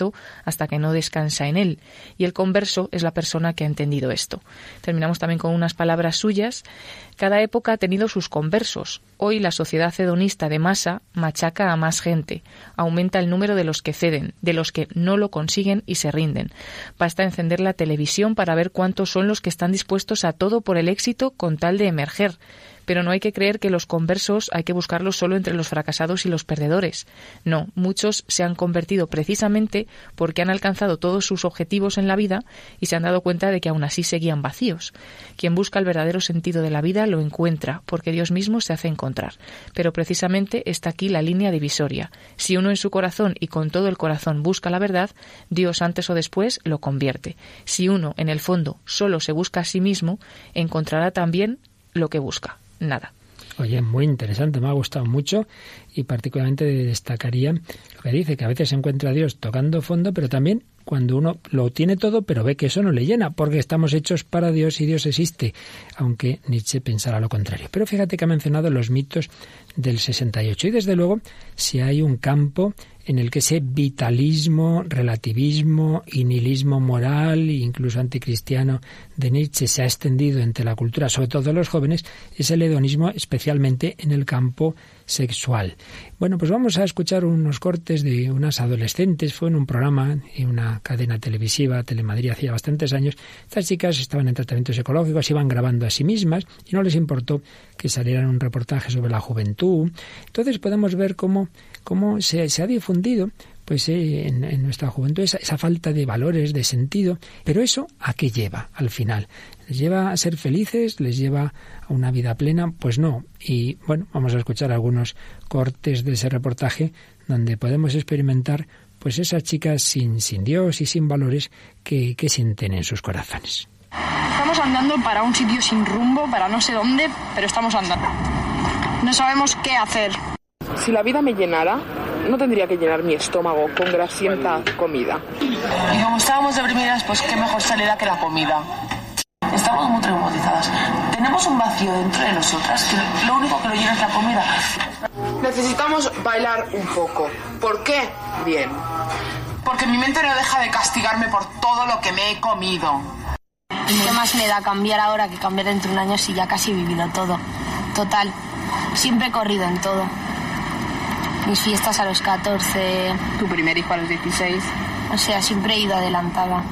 hasta que no descansa en él. Y el converso es la persona que ha entendido esto. Terminamos también con unas palabras suyas. Cada época ha tenido sus conversos. Hoy la sociedad hedonista de masa machaca a más gente, aumenta el número de los que ceden, de los que no lo consiguen y se rinden. Basta encender la televisión para ver cuántos son los que están dispuestos a todo por el éxito con tal de emerger pero no hay que creer que los conversos hay que buscarlos solo entre los fracasados y los perdedores. No, muchos se han convertido precisamente porque han alcanzado todos sus objetivos en la vida y se han dado cuenta de que aún así seguían vacíos. Quien busca el verdadero sentido de la vida lo encuentra, porque Dios mismo se hace encontrar. Pero precisamente está aquí la línea divisoria. Si uno en su corazón y con todo el corazón busca la verdad, Dios antes o después lo convierte. Si uno, en el fondo, solo se busca a sí mismo, encontrará también lo que busca nada. Oye, muy interesante, me ha gustado mucho y particularmente destacaría lo que dice, que a veces se encuentra a Dios tocando fondo, pero también cuando uno lo tiene todo, pero ve que eso no le llena, porque estamos hechos para Dios y Dios existe, aunque Nietzsche pensara lo contrario. Pero fíjate que ha mencionado los mitos del 68 y desde luego si hay un campo en el que ese vitalismo, relativismo nihilismo moral incluso anticristiano de Nietzsche se ha extendido entre la cultura, sobre todo los jóvenes, es el hedonismo especialmente en el campo sexual. Bueno, pues vamos a escuchar unos cortes de unas adolescentes. Fue en un programa en una cadena televisiva, Telemadrid, hacía bastantes años. Estas chicas estaban en tratamientos psicológicos, iban grabando a sí mismas y no les importó que salieran un reportaje sobre la juventud. Entonces podemos ver cómo, cómo se, ha difundido pues eh, en, nuestra juventud esa, falta de valores, de sentido. Pero eso a qué lleva al final? ¿Les lleva a ser felices? ¿Les lleva a una vida plena? Pues no. Y bueno, vamos a escuchar algunos cortes de ese reportaje donde podemos experimentar pues esas chicas sin, sin Dios y sin valores que, que sienten en sus corazones. Estamos andando para un sitio sin rumbo, para no sé dónde, pero estamos andando. No sabemos qué hacer. Si la vida me llenara, no tendría que llenar mi estómago con grasienta comida. Y como estábamos deprimidas, pues qué mejor salida que la comida. Estamos muy traumatizadas. Tenemos un vacío dentro de nosotras que lo único que lo llena es la comida. Necesitamos bailar un poco. ¿Por qué? Bien. Porque mi mente no deja de castigarme por todo lo que me he comido. ¿Qué más me da cambiar ahora que cambiar dentro de un año si ya casi he vivido todo? Total, siempre he corrido en todo. Mis fiestas a los 14. Tu primer hijo a los 16. O sea, siempre he ido adelantada.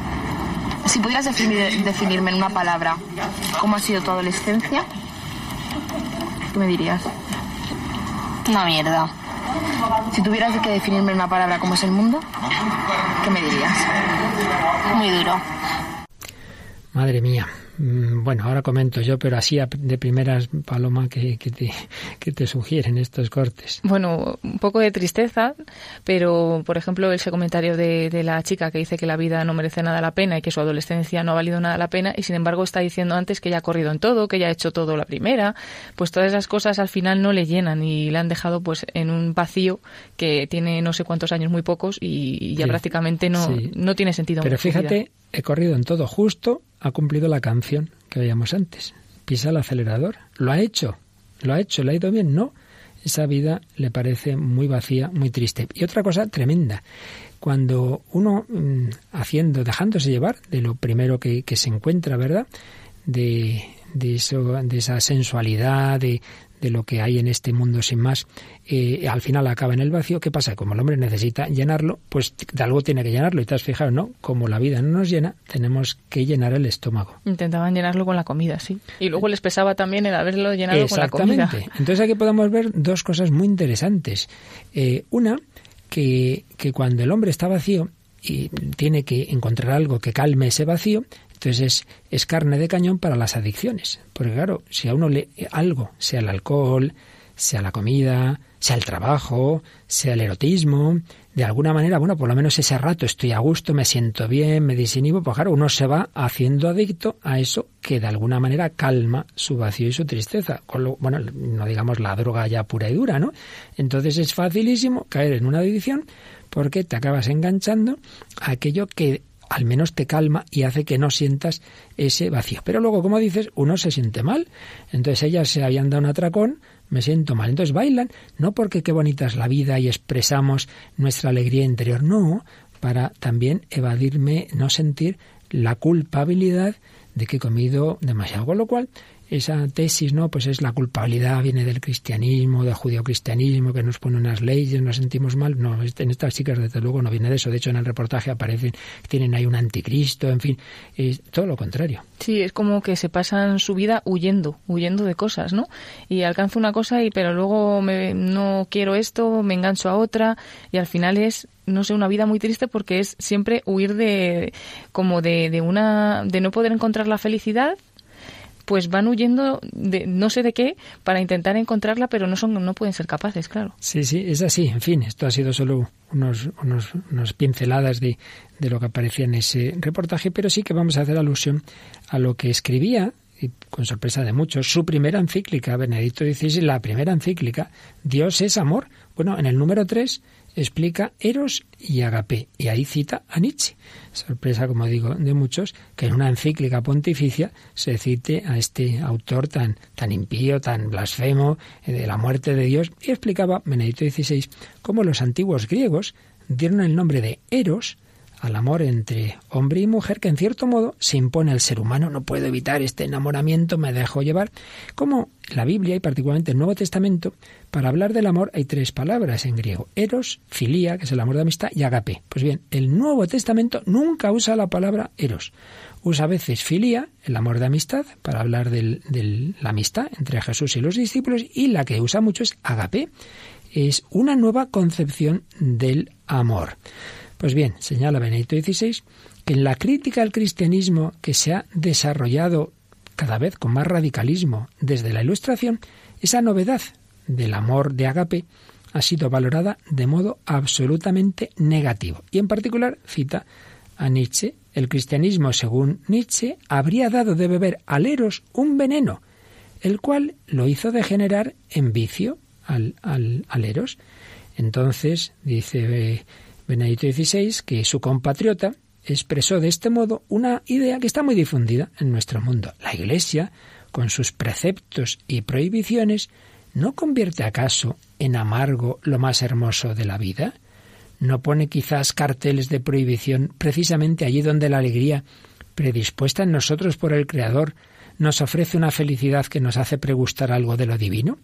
Si pudieras definir, definirme en una palabra, ¿cómo ha sido tu adolescencia? ¿Qué me dirías? Una mierda. Si tuvieras que definirme en una palabra cómo es el mundo, ¿qué me dirías? Muy duro. Madre mía, bueno, ahora comento yo, pero así de primeras, Paloma, que, te, que te sugieren estos cortes. Bueno, un poco de tristeza, pero por ejemplo ese comentario de, de, la chica que dice que la vida no merece nada la pena y que su adolescencia no ha valido nada la pena y sin embargo está diciendo antes que ya ha corrido en todo, que ya ha hecho todo la primera, pues todas esas cosas al final no le llenan y le han dejado pues en un vacío que tiene no sé cuántos años, muy pocos y, ya prácticamente no, no tiene sentido. Pero fíjate, he corrido en todo justo ha cumplido la canción que veíamos antes. Pisa el acelerador. Lo ha hecho. Lo ha hecho. ¿Le ha ido bien? No. Esa vida le parece muy vacía, muy triste. Y otra cosa tremenda. Cuando uno mm, haciendo, dejándose llevar de lo primero que, que se encuentra, ¿verdad? De, de, eso, de esa sensualidad, de, de lo que hay en este mundo sin más, eh, al final acaba en el vacío. ¿Qué pasa? Como el hombre necesita llenarlo, pues de algo tiene que llenarlo. Y te has fijado, ¿no? Como la vida no nos llena, tenemos que llenar el estómago. Intentaban llenarlo con la comida, sí. Y luego les pesaba también el haberlo llenado con la comida. Exactamente. Entonces aquí podemos ver dos cosas muy interesantes. Eh, una, que, que cuando el hombre está vacío, y tiene que encontrar algo que calme ese vacío, entonces es, carne de cañón para las adicciones. Porque claro, si a uno le algo, sea el alcohol, sea la comida, sea el trabajo, sea el erotismo, de alguna manera, bueno, por lo menos ese rato estoy a gusto, me siento bien, me disinhibo, pues claro, uno se va haciendo adicto a eso que de alguna manera calma su vacío y su tristeza. Con lo, bueno, no digamos la droga ya pura y dura, ¿no? Entonces es facilísimo caer en una adicción porque te acabas enganchando a aquello que al menos te calma y hace que no sientas ese vacío. Pero luego, como dices, uno se siente mal. Entonces ellas se habían dado un atracón, me siento mal. Entonces bailan, no porque qué bonita es la vida y expresamos nuestra alegría interior, no, para también evadirme, no sentir la culpabilidad de que he comido demasiado. Con lo cual, esa tesis, ¿no? Pues es la culpabilidad, viene del cristianismo, del judio-cristianismo, que nos pone unas leyes, nos sentimos mal. No, en estas chicas desde luego no viene de eso. De hecho, en el reportaje aparecen, tienen ahí un anticristo, en fin, es todo lo contrario. Sí, es como que se pasan su vida huyendo, huyendo de cosas, ¿no? Y alcanzo una cosa y pero luego me, no quiero esto, me engancho a otra y al final es no sé, una vida muy triste porque es siempre huir de como de, de una de no poder encontrar la felicidad pues van huyendo de no sé de qué para intentar encontrarla, pero no son no pueden ser capaces, claro. Sí, sí, es así. En fin, esto ha sido solo unos, unos, unas pinceladas de, de lo que aparecía en ese reportaje, pero sí que vamos a hacer alusión a lo que escribía y con sorpresa de muchos, su primera encíclica, Benedicto XVI, la primera encíclica, Dios es amor. Bueno, en el número 3 explica Eros y Agape, y ahí cita a Nietzsche. Sorpresa, como digo, de muchos, que en una encíclica pontificia se cite a este autor tan, tan impío, tan blasfemo, eh, de la muerte de Dios, y explicaba Benedicto XVI cómo los antiguos griegos dieron el nombre de Eros, al amor entre hombre y mujer que en cierto modo se impone al ser humano. No puedo evitar este enamoramiento, me dejo llevar. Como la Biblia y particularmente el Nuevo Testamento, para hablar del amor hay tres palabras en griego. Eros, filía, que es el amor de amistad, y agape. Pues bien, el Nuevo Testamento nunca usa la palabra eros. Usa a veces filía, el amor de amistad, para hablar de la amistad entre Jesús y los discípulos, y la que usa mucho es agape. Es una nueva concepción del amor. Pues bien, señala Benedicto XVI que en la crítica al cristianismo que se ha desarrollado cada vez con más radicalismo desde la Ilustración, esa novedad del amor de Agape ha sido valorada de modo absolutamente negativo. Y en particular cita a Nietzsche. El cristianismo, según Nietzsche, habría dado de beber al Eros un veneno, el cual lo hizo degenerar en vicio al, al, Eros. Entonces, dice Benedicto XVI que su compatriota expresó de este modo una idea que está muy difundida en nuestro mundo. La Iglesia, con sus preceptos y prohibiciones, ¿no convierte acaso en amargo lo más hermoso de la vida? ¿No pone quizás carteles de prohibición precisamente allí donde la alegría, predispuesta en nosotros por el Creador, nos ofrece una felicidad que nos hace pregustar algo de lo divino?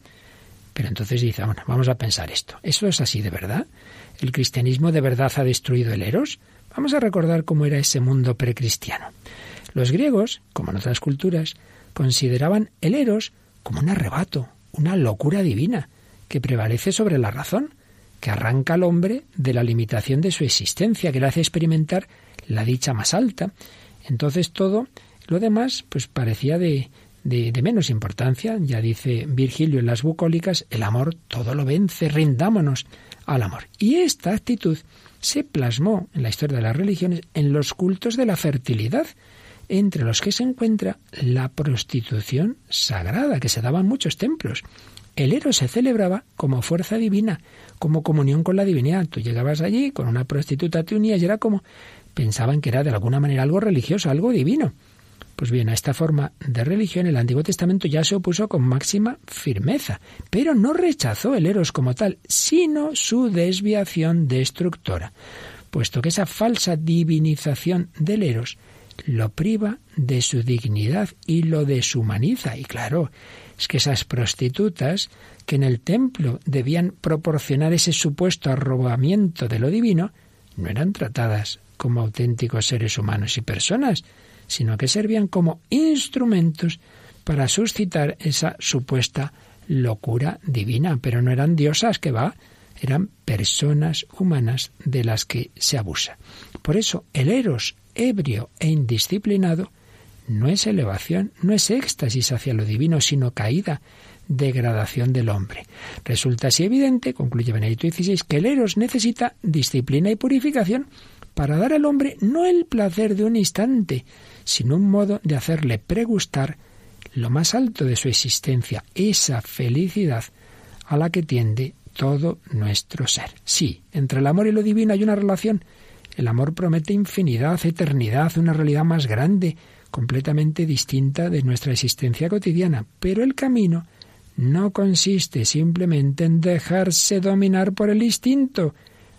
Pero entonces dice, bueno, vamos a pensar esto. ¿Eso es así de verdad? ¿El cristianismo de verdad ha destruido el Eros? Vamos a recordar cómo era ese mundo precristiano. Los griegos, como en otras culturas, consideraban el Eros como un arrebato, una locura divina, que prevalece sobre la razón, que arranca al hombre de la limitación de su existencia, que le hace experimentar la dicha más alta. Entonces todo lo demás pues parecía de, de, menos importancia. Ya dice Virgilio en las bucólicas, el amor todo lo vence, rindámonos al amor. Y esta actitud se plasmó en la historia de las religiones en los cultos de la fertilidad, entre los que se encuentra la prostitución sagrada, que se daba en muchos templos. El Eros se celebraba como fuerza divina, como comunión con la divinidad. Tú llegabas allí con una prostituta, te unías y era como pensaban que era de alguna manera algo religioso, algo divino. Pues bien, a esta forma de religión el Antiguo Testamento ya se opuso con máxima firmeza, pero no rechazó el eros como tal, sino su desviación destructora, puesto que esa falsa divinización del eros lo priva de su dignidad y lo deshumaniza. Y claro, es que esas prostitutas que en el templo debían proporcionar ese supuesto arrobamiento de lo divino, no eran tratadas como auténticos seres humanos y personas, sino que servían como instrumentos para suscitar esa supuesta locura divina, pero no eran diosas que va, eran personas humanas de las que se abusa. Por eso el eros ebrio e indisciplinado no es elevación, no es éxtasis hacia lo divino, sino caída, degradación del hombre. Resulta así evidente, concluye Benedicto XVI, que el eros necesita disciplina y purificación para dar al hombre no el placer de un instante, sino un modo de hacerle pregustar lo más alto de su existencia, esa felicidad a la que tiende todo nuestro ser. Sí, entre el amor y lo divino hay una relación. El amor promete infinidad, eternidad, una realidad más grande, completamente distinta de nuestra existencia cotidiana, pero el camino no consiste simplemente en dejarse dominar por el instinto.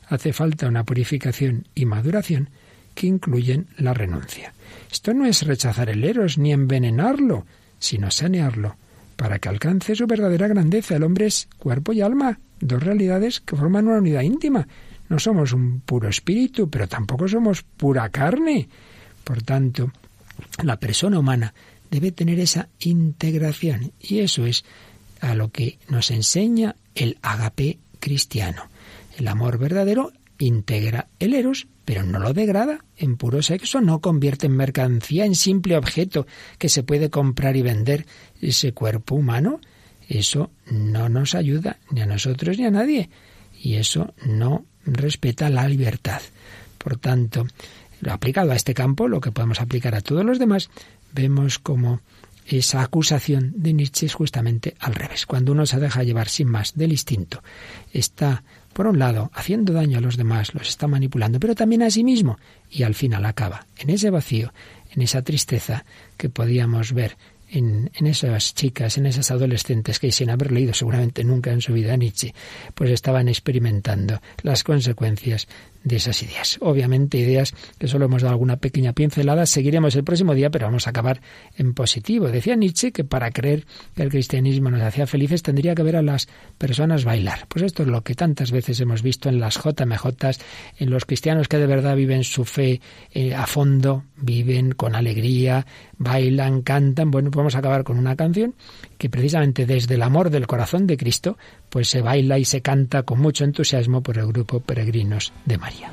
Hace falta una purificación y maduración que incluyen la renuncia. Esto no es rechazar el eros ni envenenarlo, sino sanearlo para que alcance su verdadera grandeza. El hombre es cuerpo y alma, dos realidades que forman una unidad íntima. No somos un puro espíritu, pero tampoco somos pura carne. Por tanto, la persona humana debe tener esa integración y eso es a lo que nos enseña el agape cristiano. El amor verdadero integra el eros, pero no lo degrada en puro sexo, no convierte en mercancía, en simple objeto que se puede comprar y vender ese cuerpo humano. Eso no nos ayuda ni a nosotros ni a nadie. Y eso no respeta la libertad. Por tanto, lo aplicado a este campo, lo que podemos aplicar a todos los demás, vemos como esa acusación de Nietzsche es justamente al revés. Cuando uno se deja llevar sin más del instinto, está, por un lado, haciendo daño a los demás, los está manipulando, pero también a sí mismo, y al final acaba en ese vacío, en esa tristeza que podíamos ver en, esas chicas, en esas adolescentes que sin haber leído seguramente nunca en su vida Nietzsche, pues estaban experimentando las consecuencias de esas ideas. Obviamente ideas que solo hemos dado alguna pequeña pincelada, seguiremos el próximo día, pero vamos a acabar en positivo. Decía Nietzsche que para creer que el cristianismo nos hacía felices tendría que ver a las personas bailar. Pues esto es lo que tantas veces hemos visto en las JMJ, en los cristianos que de verdad viven su fe eh, a fondo, viven con alegría, bailan, cantan. Bueno, pues vamos a acabar con una canción que precisamente desde el amor del corazón de Cristo, pues se baila y se canta con mucho entusiasmo por el grupo Peregrinos de María.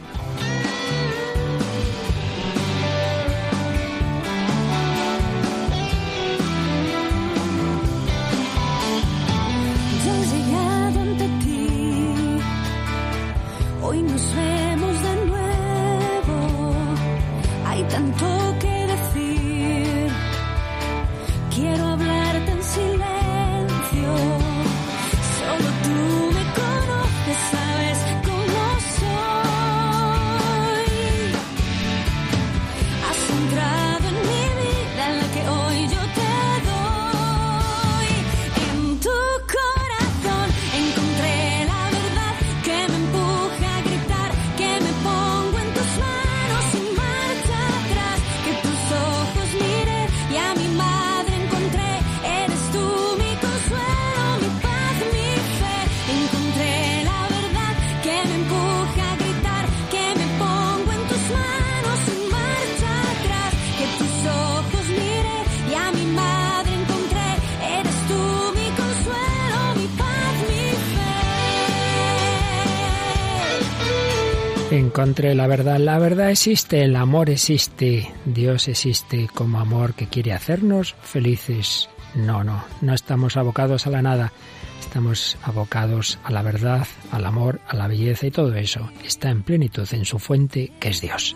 Encontré la verdad. La verdad existe, el amor existe, Dios existe como amor que quiere hacernos felices. No, no, no estamos abocados a la nada, estamos abocados a la verdad, al amor, a la belleza y todo eso está en plenitud en su fuente que es Dios.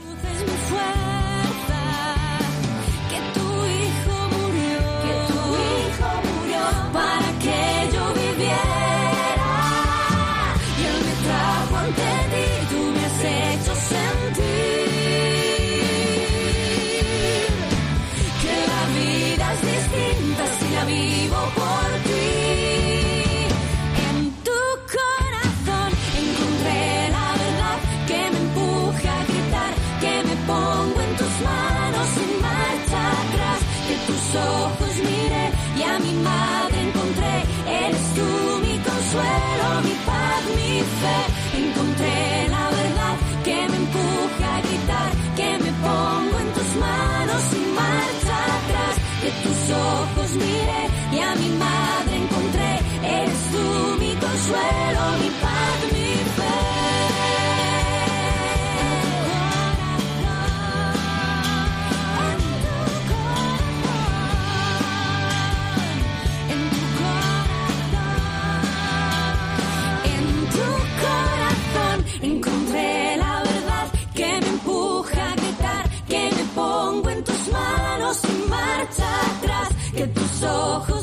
ojos.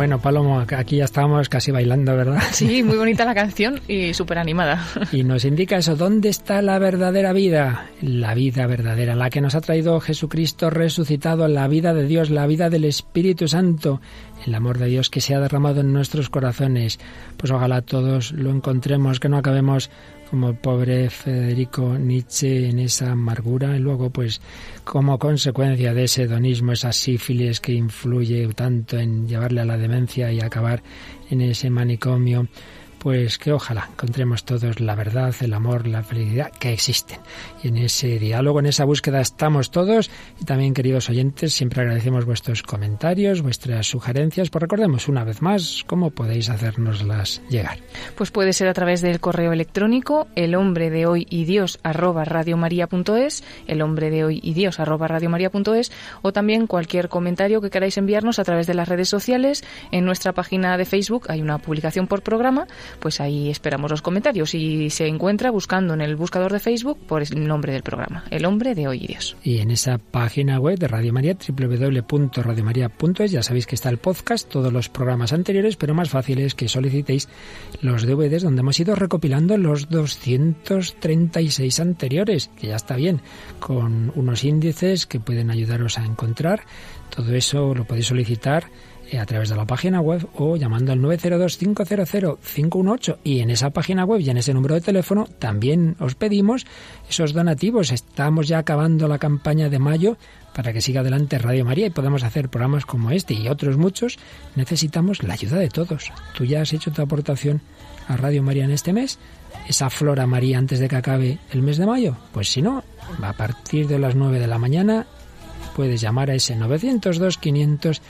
Bueno, Palomo, aquí ya estábamos casi bailando, ¿verdad? Sí, muy bonita la canción y súper animada. Y nos indica eso, ¿dónde está la verdadera vida? La vida verdadera, la que nos ha traído Jesucristo resucitado, la vida de Dios, la vida del Espíritu Santo, el amor de Dios que se ha derramado en nuestros corazones. Pues ojalá todos lo encontremos, que no acabemos como el pobre Federico Nietzsche en esa amargura y luego pues como consecuencia de ese hedonismo, esa sífilis que influye tanto en llevarle a la demencia y acabar en ese manicomio, pues que ojalá encontremos todos la verdad, el amor, la felicidad que existen. Y en ese diálogo, en esa búsqueda estamos todos. Y también, queridos oyentes, siempre agradecemos vuestros comentarios, vuestras sugerencias. Pues recordemos una vez más cómo podéis hacernoslas llegar. Pues puede ser a través del correo electrónico el hombre de hoy y Dios el hombre de hoy y Dios o también cualquier comentario que queráis enviarnos a través de las redes sociales. En nuestra página de Facebook hay una publicación por programa pues ahí esperamos los comentarios y se encuentra buscando en el buscador de Facebook por el nombre del programa, El Hombre de Hoy y Dios. Y en esa página web de Radio María, www.radiomaria.es, ya sabéis que está el podcast, todos los programas anteriores, pero más fácil es que solicitéis los DVDs donde hemos ido recopilando los 236 anteriores, que ya está bien, con unos índices que pueden ayudaros a encontrar. Todo eso lo podéis solicitar a través de la página web o llamando al 902-500-518. Y en esa página web y en ese número de teléfono también os pedimos esos donativos. Estamos ya acabando la campaña de mayo para que siga adelante Radio María y podamos hacer programas como este y otros muchos. Necesitamos la ayuda de todos. Tú ya has hecho tu aportación a Radio María en este mes. Esa flora María antes de que acabe el mes de mayo. Pues si no, a partir de las 9 de la mañana puedes llamar a ese 902 500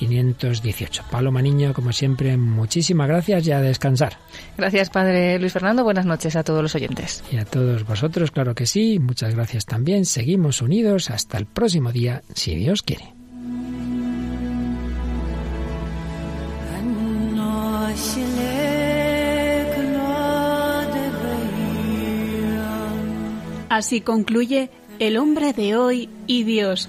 518. Paloma Niño, como siempre, muchísimas gracias y a descansar. Gracias, Padre Luis Fernando. Buenas noches a todos los oyentes. Y a todos vosotros, claro que sí. Muchas gracias también. Seguimos unidos hasta el próximo día, si Dios quiere. Así concluye El hombre de hoy y Dios